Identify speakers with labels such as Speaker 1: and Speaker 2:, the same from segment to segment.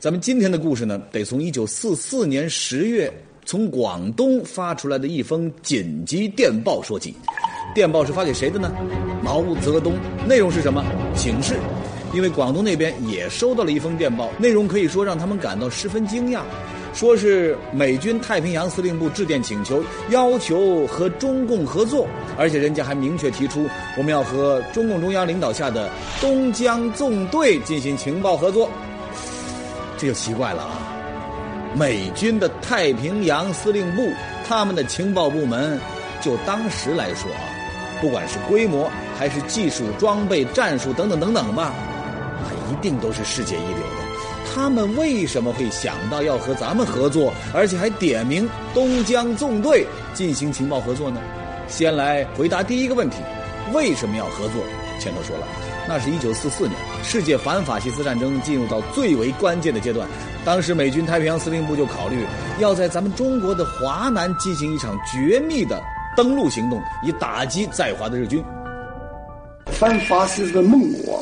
Speaker 1: 咱们今天的故事呢，得从一九四四年十月从广东发出来的一封紧急电报说起。电报是发给谁的呢？毛泽东。内容是什么？请示。因为广东那边也收到了一封电报，内容可以说让他们感到十分惊讶，说是美军太平洋司令部致电请求，要求和中共合作，而且人家还明确提出我们要和中共中央领导下的东江纵队进行情报合作。这就奇怪了啊！美军的太平洋司令部，他们的情报部门，就当时来说啊，不管是规模还是技术装备、战术等等等等吧。一定都是世界一流的，他们为什么会想到要和咱们合作，而且还点名东江纵队进行情报合作呢？先来回答第一个问题：为什么要合作？前头说了，那是一九四四年，世界反法西斯战争进入到最为关键的阶段，当时美军太平洋司令部就考虑要在咱们中国的华南进行一场绝密的登陆行动，以打击在华的日军。
Speaker 2: 反法西斯的盟国。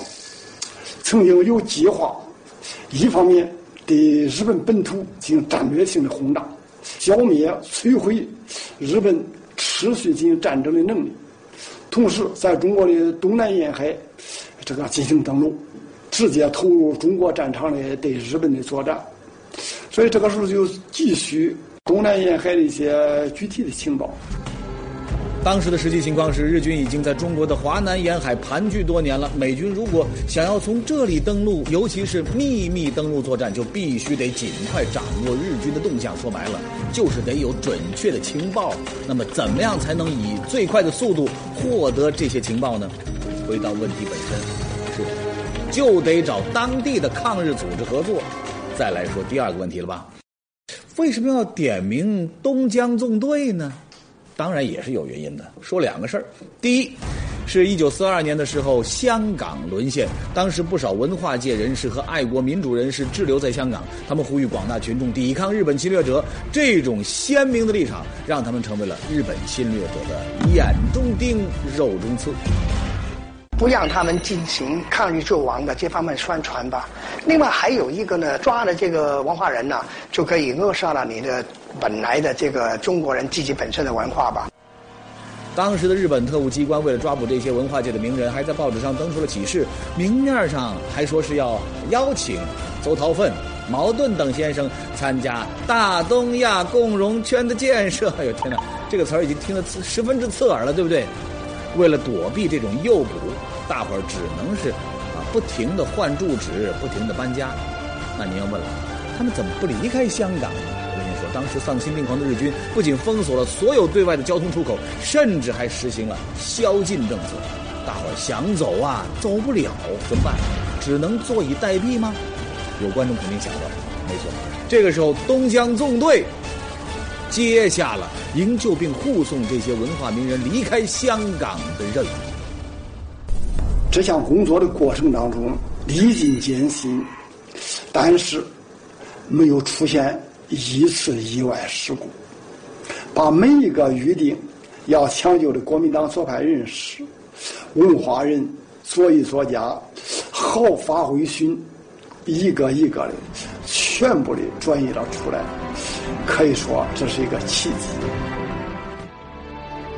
Speaker 2: 曾经有计划，一方面对日本本土进行战略性的轰炸，消灭、摧毁日本持续进行战争的能力；同时，在中国的东南沿海这个进行登陆，直接投入中国战场的对日本的作战。所以，这个时候就急需东南沿海的一些具体的情报。
Speaker 1: 当时的实际情况是，日军已经在中国的华南沿海盘踞多年了。美军如果想要从这里登陆，尤其是秘密登陆作战，就必须得尽快掌握日军的动向。说白了，就是得有准确的情报。那么，怎么样才能以最快的速度获得这些情报呢？回到问题本身，是就得找当地的抗日组织合作。再来说第二个问题了吧？为什么要点名东江纵队呢？当然也是有原因的。说两个事儿，第一，是一九四二年的时候，香港沦陷，当时不少文化界人士和爱国民主人士滞留在香港，他们呼吁广大群众抵抗日本侵略者。这种鲜明的立场，让他们成为了日本侵略者的眼中钉、肉中刺。
Speaker 3: 不让他们进行抗日救亡的这方面宣传吧。另外还有一个呢，抓了这个文化人呢，就可以扼杀了你的本来的这个中国人自己本身的文化吧。
Speaker 1: 当时的日本特务机关为了抓捕这些文化界的名人，还在报纸上登出了启事，明面上还说是要邀请邹韬奋、茅盾等先生参加大东亚共荣圈的建设。哎呦天哪，这个词儿已经听得十分之刺耳了，对不对？为了躲避这种诱捕。大伙儿只能是啊，不停的换住址，不停的搬家。那您要问了，他们怎么不离开香港呢？我跟您说，当时丧心病狂的日军不仅封锁了所有对外的交通出口，甚至还实行了宵禁政策。大伙儿想走啊，走不了，怎么办？只能坐以待毙吗？有观众肯定想到，没错，这个时候东江纵队接下了营救并护送这些文化名人离开香港的任务。
Speaker 2: 这项工作的过程当中历尽艰辛，但是没有出现一次意外事故，把每一个预定要抢救的国民党左派人士、文化人、左翼作家、毫发未逊，一个一个的全部的转移了出来，可以说这是一个奇迹。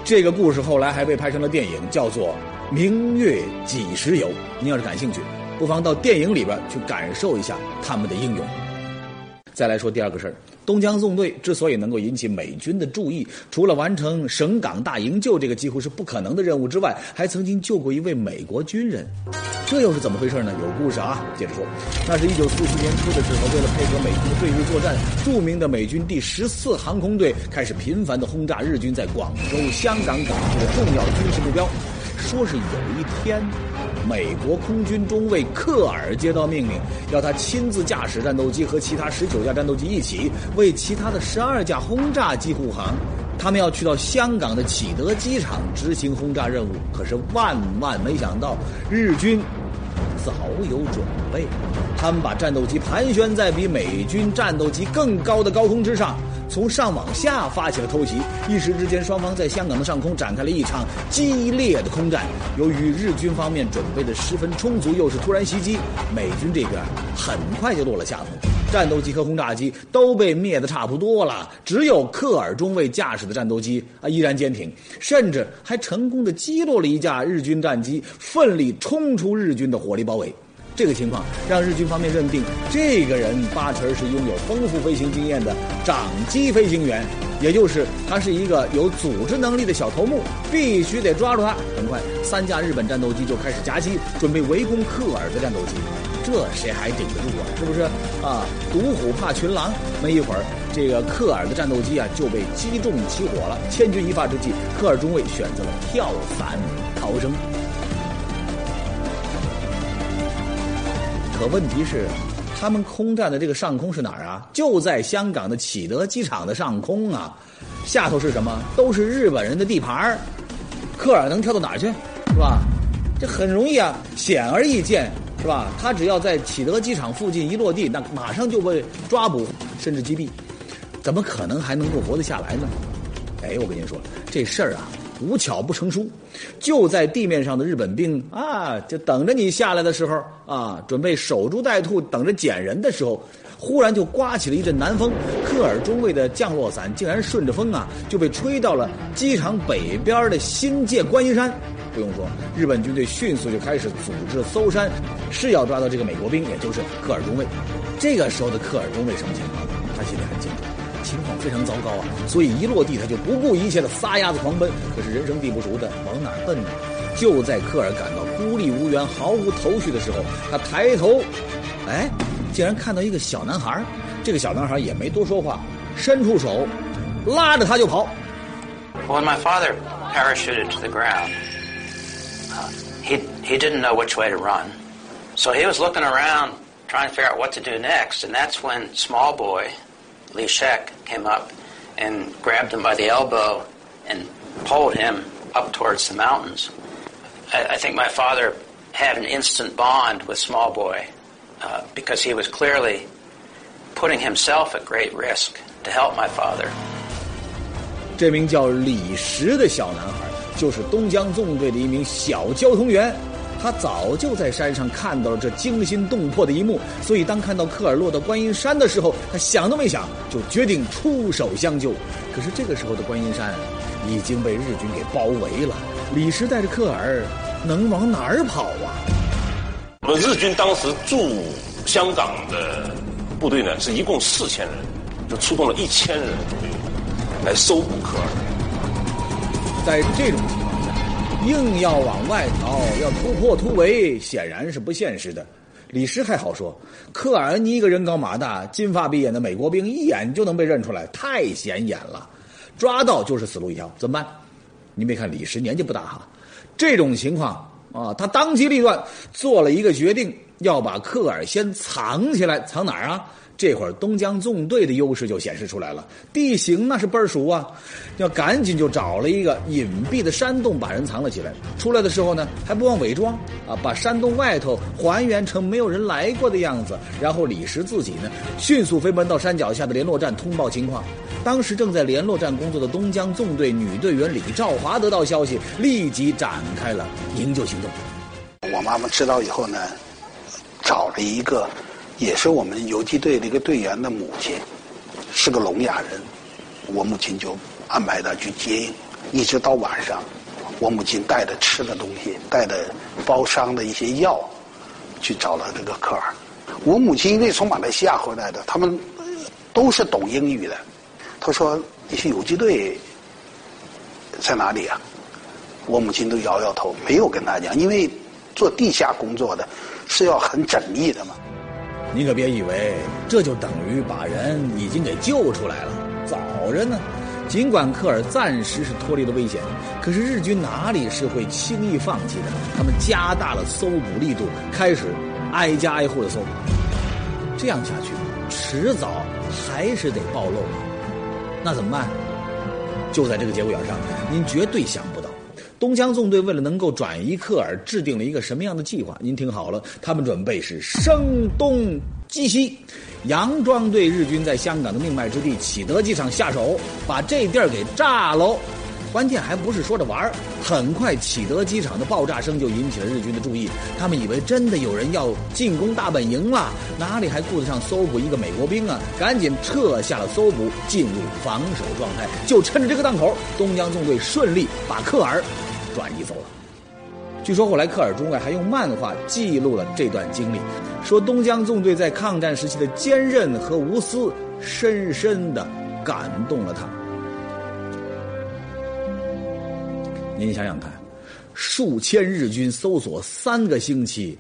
Speaker 1: 这个故事后来还被拍成了电影，叫做。明月几时有？您要是感兴趣，不妨到电影里边去感受一下他们的英勇。再来说第二个事儿，东江纵队之所以能够引起美军的注意，除了完成省港大营救这个几乎是不可能的任务之外，还曾经救过一位美国军人。这又是怎么回事呢？有故事啊！接着说，那是一九四四年初的时候，为了配合美军的对日作战，著名的美军第十四航空队开始频繁的轰炸日军在广州、香港港区的重要军事目标。说是有一天，美国空军中尉克尔接到命令，要他亲自驾驶战斗机和其他十九架战斗机一起为其他的十二架轰炸机护航。他们要去到香港的启德机场执行轰炸任务。可是万万没想到，日军早有准备，他们把战斗机盘旋在比美军战斗机更高的高空之上。从上往下发起了偷袭，一时之间，双方在香港的上空展开了一场激烈的空战。由于日军方面准备的十分充足，又是突然袭击，美军这边很快就落了下风。战斗机和轰炸机都被灭得差不多了，只有克尔中尉驾驶的战斗机啊依然坚挺，甚至还成功的击落了一架日军战机，奋力冲出日军的火力包围。这个情况让日军方面认定，这个人八成是拥有丰富飞行经验的长机飞行员，也就是他是一个有组织能力的小头目，必须得抓住他。很快，三架日本战斗机就开始夹击，准备围攻克尔的战斗机。这谁还顶得住啊？是不是啊？独虎怕群狼，没一会儿，这个克尔的战斗机啊就被击中起火了。千钧一发之际，克尔中尉选择了跳伞逃生。可问题是，他们空战的这个上空是哪儿啊？就在香港的启德机场的上空啊，下头是什么？都是日本人的地盘儿。克尔能跳到哪儿去？是吧？这很容易啊，显而易见，是吧？他只要在启德机场附近一落地，那马上就被抓捕甚至击毙，怎么可能还能够活得下来呢？哎，我跟您说，这事儿啊。无巧不成书，就在地面上的日本兵啊，就等着你下来的时候啊，准备守株待兔，等着捡人的时候，忽然就刮起了一阵南风，科尔中尉的降落伞竟然顺着风啊，就被吹到了机场北边的新界观音山。不用说，日本军队迅速就开始组织搜山，是要抓到这个美国兵，也就是科尔中尉。这个时候的科尔中尉什么情况？他心里很清楚。情况非常糟糕啊，所以一落地他就不顾一切的撒丫子狂奔。可是人生地不熟的，往哪儿奔呢？就在科尔感到孤立无援、毫无头绪的时候，他抬头，哎，竟然看到一个小男孩。这个小男孩也没多说话，伸出手，拉着他就跑。
Speaker 4: When my father parachuted to the ground, he he didn't know which way to run, so he was looking around trying to figure out what to do next. And that's when small boy. Li Shek came up and grabbed him by the elbow and pulled him up towards the mountains. I, I think my father had an instant bond with Small Boy uh, because he was clearly putting himself at great risk to help my father.
Speaker 1: 这名叫李石的小男孩，就是东江纵队的一名小交通员。 他早就在山上看到了这惊心动魄的一幕，所以当看到科尔落到观音山的时候，他想都没想就决定出手相救。可是这个时候的观音山已经被日军给包围了，李石带着科尔能往哪儿跑啊？
Speaker 5: 我们日军当时驻香港的部队呢，是一共四千人，就出动了一千人左右来搜捕科尔。
Speaker 1: 在这种情况。硬要往外逃，要突破突围，显然是不现实的。李师还好说，科尔你一个人高马大、金发碧眼的美国兵，一眼就能被认出来，太显眼了，抓到就是死路一条。怎么办？你别看李师年纪不大哈，这种情况啊，他当机立断做了一个决定，要把科尔先藏起来，藏哪儿啊？这会儿东江纵队的优势就显示出来了，地形那是倍儿熟啊，要赶紧就找了一个隐蔽的山洞把人藏了起来。出来的时候呢，还不忘伪装啊，把山洞外头还原成没有人来过的样子。然后李石自己呢，迅速飞奔到山脚下的联络站通报情况。当时正在联络站工作的东江纵队女队员李兆华得到消息，立即展开了营救行动。
Speaker 3: 我妈妈知道以后呢，找了一个。也是我们游击队的一个队员的母亲，是个聋哑人，我母亲就安排他去接应，一直到晚上，我母亲带着吃的东西，带着包伤的一些药，去找了这个科尔。我母亲因为从马来西亚回来的，他们都是懂英语的。他说：“那些游击队在哪里啊？”我母亲都摇摇头，没有跟他讲，因为做地下工作的是要很缜密的嘛。
Speaker 1: 你可别以为这就等于把人已经给救出来了，早着呢。尽管科尔暂时是脱离了危险，可是日军哪里是会轻易放弃的？他们加大了搜捕力度，开始挨家挨户的搜捕。这样下去，迟早还是得暴露。那怎么办？就在这个节骨眼上，您绝对想。东江纵队为了能够转移克尔，制定了一个什么样的计划？您听好了，他们准备是声东击西，佯装对日军在香港的命脉之地启德机场下手，把这地儿给炸喽。关键还不是说着玩儿。很快，启德机场的爆炸声就引起了日军的注意，他们以为真的有人要进攻大本营了，哪里还顾得上搜捕一个美国兵啊？赶紧撤下了搜捕，进入防守状态。就趁着这个档口，东江纵队顺利把克尔转移走了。据说后来科尔中尉还用漫画记录了这段经历，说东江纵队在抗战时期的坚韧和无私，深深的感动了他。您想想看，数千日军搜索三个星期，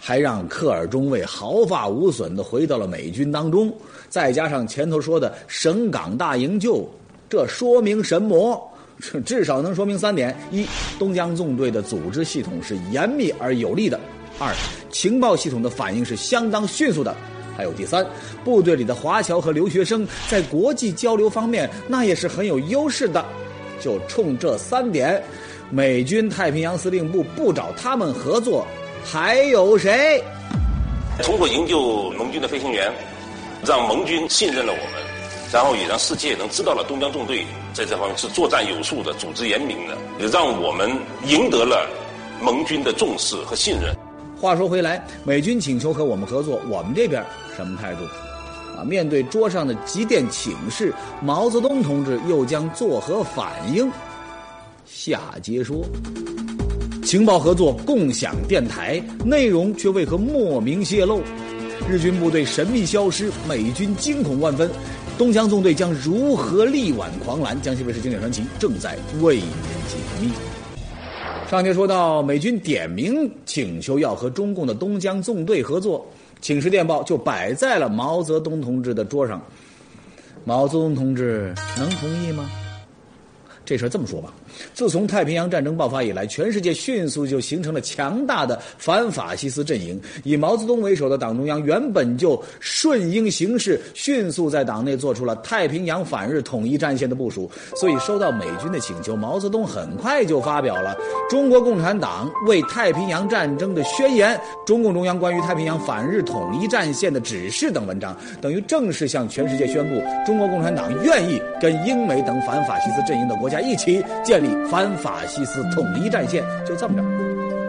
Speaker 1: 还让科尔中尉毫发无损的回到了美军当中，再加上前头说的省港大营救，这说明什么？至少能说明三点：一，东江纵队的组织系统是严密而有力的；二，情报系统的反应是相当迅速的；还有第三，部队里的华侨和留学生在国际交流方面那也是很有优势的。就冲这三点，美军太平洋司令部不找他们合作，还有谁？
Speaker 5: 通过营救盟军的飞行员，让盟军信任了我们。然后也让世界能知道了东江纵队在这方面是作战有素的、组织严明的，也让我们赢得了盟军的重视和信任。
Speaker 1: 话说回来，美军请求和我们合作，我们这边什么态度？啊，面对桌上的急电请示，毛泽东同志又将作何反应？下节说。情报合作，共享电台，内容却为何莫名泄露？日军部队神秘消失，美军惊恐万分。东江纵队将如何力挽狂澜？江西卫视经典传奇正在为您解密。上节说到，美军点名请求要和中共的东江纵队合作，请示电报就摆在了毛泽东同志的桌上。毛泽东同志能同意吗？这事儿这么说吧。自从太平洋战争爆发以来，全世界迅速就形成了强大的反法西斯阵营。以毛泽东为首的党中央原本就顺应形势，迅速在党内做出了太平洋反日统一战线的部署。所以，收到美军的请求，毛泽东很快就发表了《中国共产党为太平洋战争的宣言》《中共中央关于太平洋反日统一战线的指示》等文章，等于正式向全世界宣布，中国共产党愿意跟英美等反法西斯阵营的国家一起建立。反法西斯统一战线就这么着。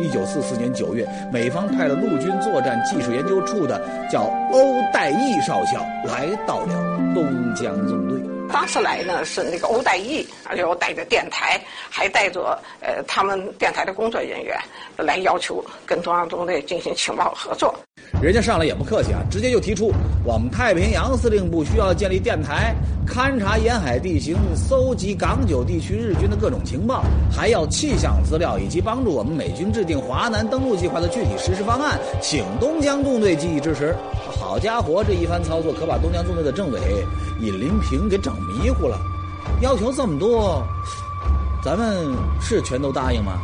Speaker 1: 一九四四年九月，美方派了陆军作战技术研究处的叫欧代义少校来到了东江纵队。
Speaker 6: 当时来呢是那个欧代义，而且我带着电台，还带着呃他们电台的工作人员来要求跟中央纵队进行情报合作。
Speaker 1: 人家上来也不客气啊，直接就提出我们太平洋司令部需要建立电台，勘察沿海地形，搜集港九地区日军的各种情报，还要气象资料，以及帮助我们美军制定华南登陆计划的具体实施方案，请东江纵队给予支持。好家伙，这一番操作可把东江纵队的政委尹林平给整迷糊了。要求这么多，咱们是全都答应吗？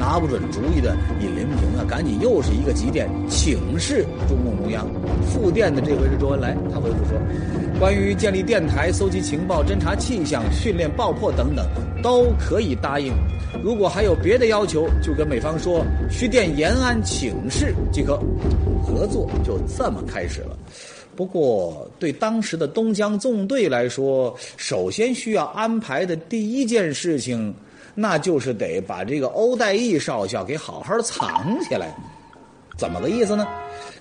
Speaker 1: 拿不准主意的尹林平啊，赶紧又是一个急电请示中共中央。复电的这回是周恩来，他回复说，关于建立电台、搜集情报、侦察气象、训练爆破等等，都可以答应。如果还有别的要求，就跟美方说，需电延安请示即可。合作就这么开始了。不过，对当时的东江纵队来说，首先需要安排的第一件事情。那就是得把这个欧代义少校给好好藏起来，怎么个意思呢？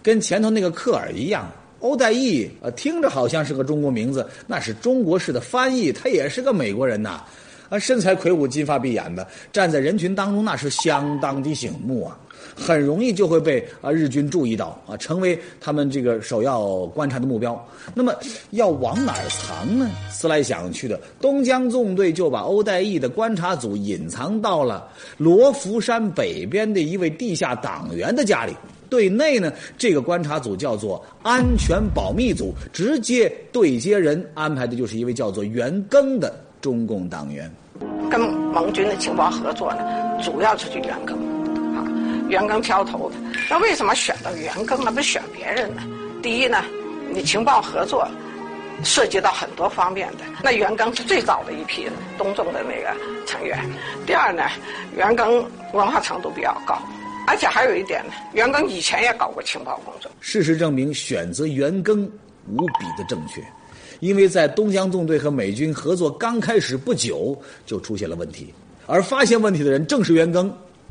Speaker 1: 跟前头那个克尔一样，欧代义呃听着好像是个中国名字，那是中国式的翻译，他也是个美国人呐，啊身材魁梧，金发碧眼的，站在人群当中那是相当的醒目啊。很容易就会被啊日军注意到啊，成为他们这个首要观察的目标。那么要往哪儿藏呢？思来想去的，东江纵队就把欧代义的观察组隐藏到了罗浮山北边的一位地下党员的家里。对内呢，这个观察组叫做安全保密组，直接对接人安排的就是一位叫做袁庚的中共党员。
Speaker 6: 跟盟军的情报合作呢，主要是去袁庚。袁庚挑头的，那为什么选到袁庚呢？不选别人呢？第一呢，你情报合作涉及到很多方面的，那袁庚是最早的一批东纵的那个成员。第二呢，袁庚文化程度比较高，而且还有一点呢，袁庚以前也搞过情报工作。
Speaker 1: 事实证明，选择袁庚无比的正确。因为在东江纵队和美军合作刚开始不久就出现了问题，而发现问题的人正是袁庚。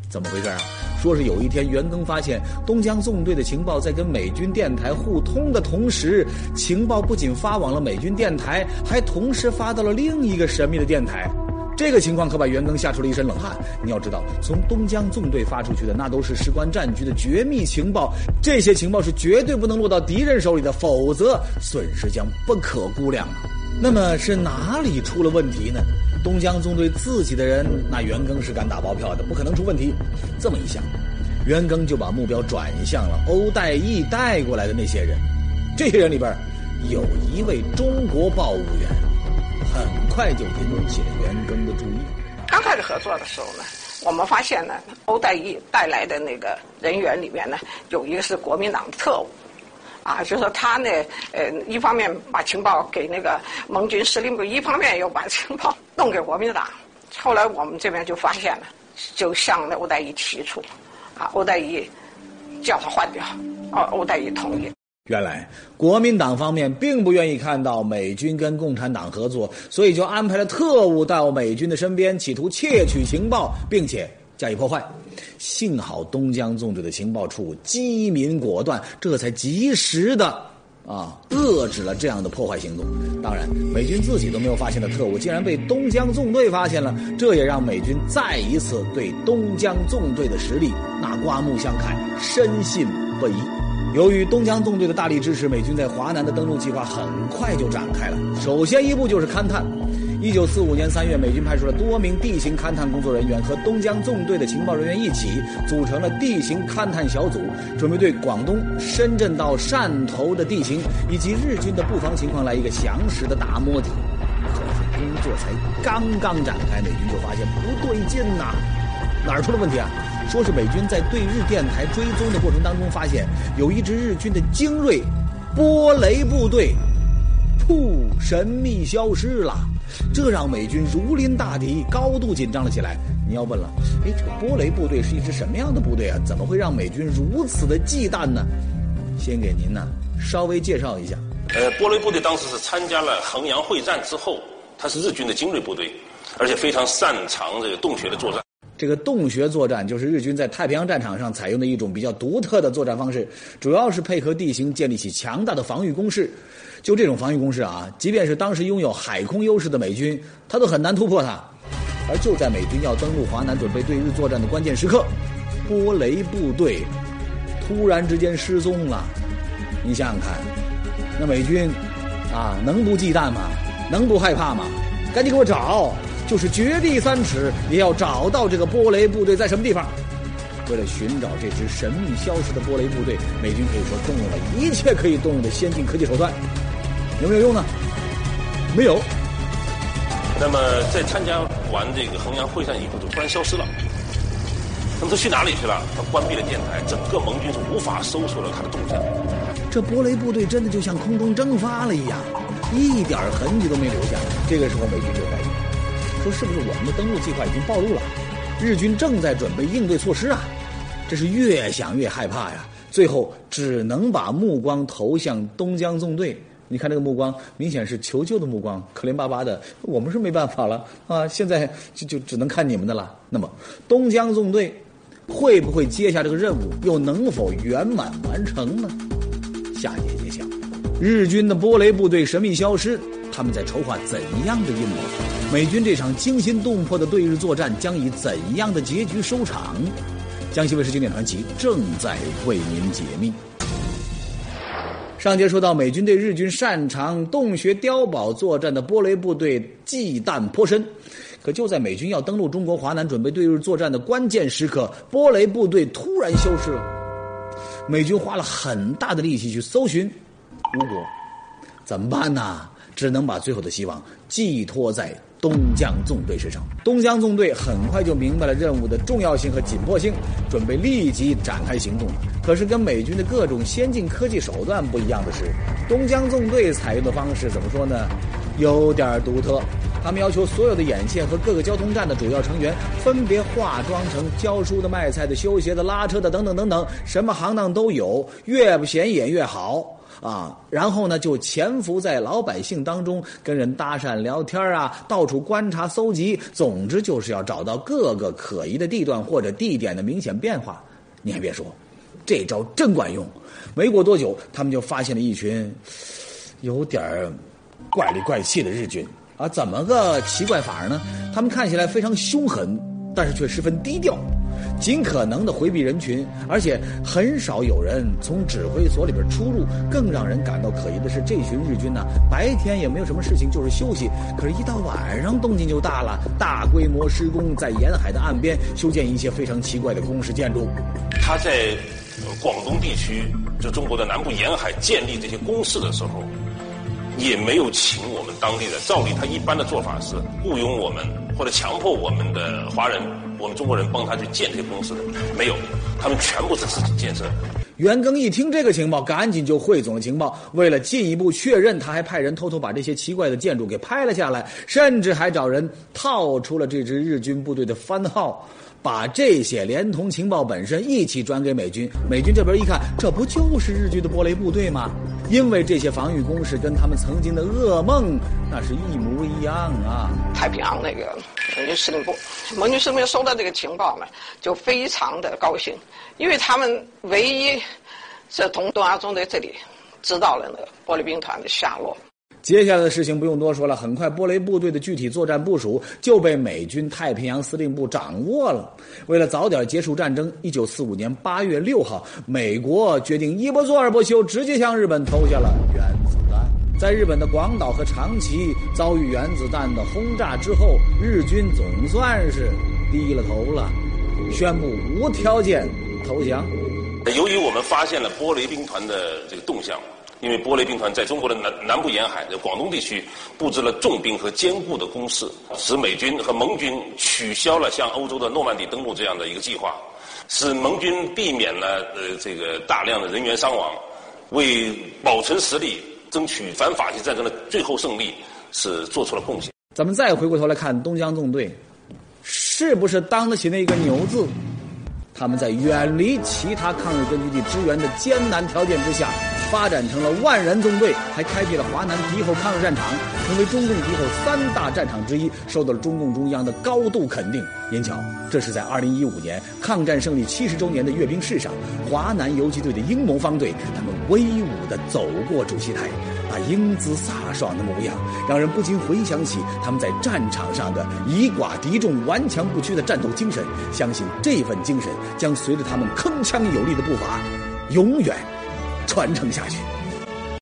Speaker 1: 怎么回事啊？说是有一天袁庚发现东江纵队的情报在跟美军电台互通的同时，情报不仅发往了美军电台，还同时发到了另一个神秘的电台。这个情况可把袁庚吓出了一身冷汗。你要知道，从东江纵队发出去的那都是事关战局的绝密情报，这些情报是绝对不能落到敌人手里的，否则损失将不可估量啊。那么是哪里出了问题呢？东江纵队自己的人，那袁庚是敢打包票的，不可能出问题。这么一想，袁庚就把目标转向了欧代义带过来的那些人。这些人里边，有一位中国报务员，很快就引起了袁庚的注意。
Speaker 6: 刚开始合作的时候呢，我们发现呢，欧代义带来的那个人员里面呢，有一个是国民党的特务。啊，就说他呢，呃，一方面把情报给那个盟军司令部，一方面又把情报弄给国民党。后来我们这边就发现了，就向那欧代义提出，啊，欧代义叫他换掉，哦，欧代义同意。
Speaker 1: 原来国民党方面并不愿意看到美军跟共产党合作，所以就安排了特务到美军的身边，企图窃取情报，并且加以破坏。幸好东江纵队的情报处机敏果断，这才及时的啊遏制了这样的破坏行动。当然，美军自己都没有发现的特务，竟然被东江纵队发现了，这也让美军再一次对东江纵队的实力那刮目相看，深信不疑。由于东江纵队的大力支持，美军在华南的登陆计划很快就展开了。首先一步就是勘探。一九四五年三月，美军派出了多名地形勘探工作人员和东江纵队的情报人员一起，组成了地形勘探小组，准备对广东、深圳到汕头的地形以及日军的布防情况来一个详实的大摸底。可是工作才刚刚展开，美军就发现不对劲呐！哪儿出了问题啊？说是美军在对日电台追踪的过程当中，发现有一支日军的精锐波雷部队，噗，神秘消失了。这让美军如临大敌，高度紧张了起来。你要问了，哎，这个波雷部队是一支什么样的部队啊？怎么会让美军如此的忌惮呢？先给您呢稍微介绍一下。
Speaker 5: 呃，波雷部队当时是参加了衡阳会战之后，它是日军的精锐部队，而且非常擅长这个洞穴的作战。
Speaker 1: 这个洞穴作战就是日军在太平洋战场上采用的一种比较独特的作战方式，主要是配合地形建立起强大的防御工事。就这种防御工事啊，即便是当时拥有海空优势的美军，他都很难突破它。而就在美军要登陆华南、准备对日作战的关键时刻，波雷部队突然之间失踪了。你想想看，那美军啊，能不忌惮吗？能不害怕吗？赶紧给我找！就是掘地三尺，也要找到这个波雷部队在什么地方。为了寻找这支神秘消失的波雷部队，美军可以说动用了一切可以动用的先进科技手段。有没有用呢？没有。
Speaker 5: 那么在参加完这个衡阳会战以后，就突然消失了。那么他去哪里去了？他关闭了电台，整个盟军是无法搜索到他的动向。
Speaker 1: 这波雷部队真的就像空中蒸发了一样，一点痕迹都没留下。这个时候，美军就怀疑，说是不是我们的登陆计划已经暴露了？日军正在准备应对措施啊！这是越想越害怕呀。最后只能把目光投向东江纵队。你看这个目光，明显是求救的目光，可怜巴巴的。我们是没办法了啊，现在就就只能看你们的了。那么，东江纵队会不会接下这个任务，又能否圆满完成呢？下节揭晓。日军的波雷部队神秘消失，他们在筹划怎样的阴谋？美军这场惊心动魄的对日作战将以怎样的结局收场？江西卫视经典传奇正在为您解密。上节说到，美军对日军擅长洞穴碉堡作战的波雷部队忌惮颇深，可就在美军要登陆中国华南、准备对日作战的关键时刻，波雷部队突然消失了。美军花了很大的力气去搜寻，无果，怎么办呢？只能把最后的希望寄托在。东江纵队身上，东江纵队很快就明白了任务的重要性和紧迫性，准备立即展开行动。可是跟美军的各种先进科技手段不一样的是，东江纵队采用的方式怎么说呢？有点独特。他们要求所有的眼线和各个交通站的主要成员分别化妆成教书的、卖菜的、修鞋的、拉车的等等等等，什么行当都有，越不显眼越好。啊，然后呢就潜伏在老百姓当中，跟人搭讪聊天啊，到处观察搜集，总之就是要找到各个可疑的地段或者地点的明显变化。你还别说，这招真管用。没过多久，他们就发现了一群有点怪里怪气的日军啊！怎么个奇怪法呢？他们看起来非常凶狠，但是却十分低调，尽可能的回避人群，而且很少有人从指挥所里边出入。更让人感到可疑的是，这群日军呢，白天也没有什么事情，就是休息；可是，一到晚上，动静就大了，大规模施工，在沿海的岸边修建一些非常奇怪的工事建筑。
Speaker 5: 他在广东地区，就中国的南部沿海建立这些工事的时候，也没有请我们当地的。照理，他一般的做法是雇佣我们或者强迫我们的华人、我们中国人帮他去建这个公司的，没有，他们全部是自己建设的。
Speaker 1: 袁庚一听这个情报，赶紧就汇总了情报。为了进一步确认，他还派人偷偷把这些奇怪的建筑给拍了下来，甚至还找人套出了这支日军部队的番号。把这些连同情报本身一起转给美军，美军这边一看，这不就是日军的波雷部队吗？因为这些防御工事跟他们曾经的噩梦那是一模一样啊！
Speaker 6: 太平洋那个盟军司令部，盟军司令部收到这个情报呢，就非常的高兴，因为他们唯一是从东亚中队这里知道了那个玻璃兵团的下落。
Speaker 1: 接下来的事情不用多说了，很快波雷部队的具体作战部署就被美军太平洋司令部掌握了。为了早点结束战争，一九四五年八月六号，美国决定一不做二不休，直接向日本投下了原子弹。在日本的广岛和长崎遭遇原子弹的轰炸之后，日军总算是低了头了，宣布无条件投降。
Speaker 5: 由于我们发现了波雷兵团的这个动向。因为波雷兵团在中国的南南部沿海的广东地区布置了重兵和坚固的工事，使美军和盟军取消了向欧洲的诺曼底登陆这样的一个计划，使盟军避免了呃这个大量的人员伤亡，为保存实力、争取反法西战争的最后胜利是做出了贡献。
Speaker 1: 咱们再回过头来看东江纵队，是不是当得起那一个牛字？他们在远离其他抗日根据地支援的艰难条件之下。发展成了万人纵队，还开辟了华南敌后抗日战场，成为中共敌后三大战场之一，受到了中共中央的高度肯定。您瞧，这是在二零一五年抗战胜利七十周年的阅兵式上，华南游击队的英模方队，他们威武地走过主席台，那英姿飒爽的模样，让人不禁回想起他们在战场上的以寡敌众、顽强不屈的战斗精神。相信这份精神将随着他们铿锵有力的步伐，永远。传承下去。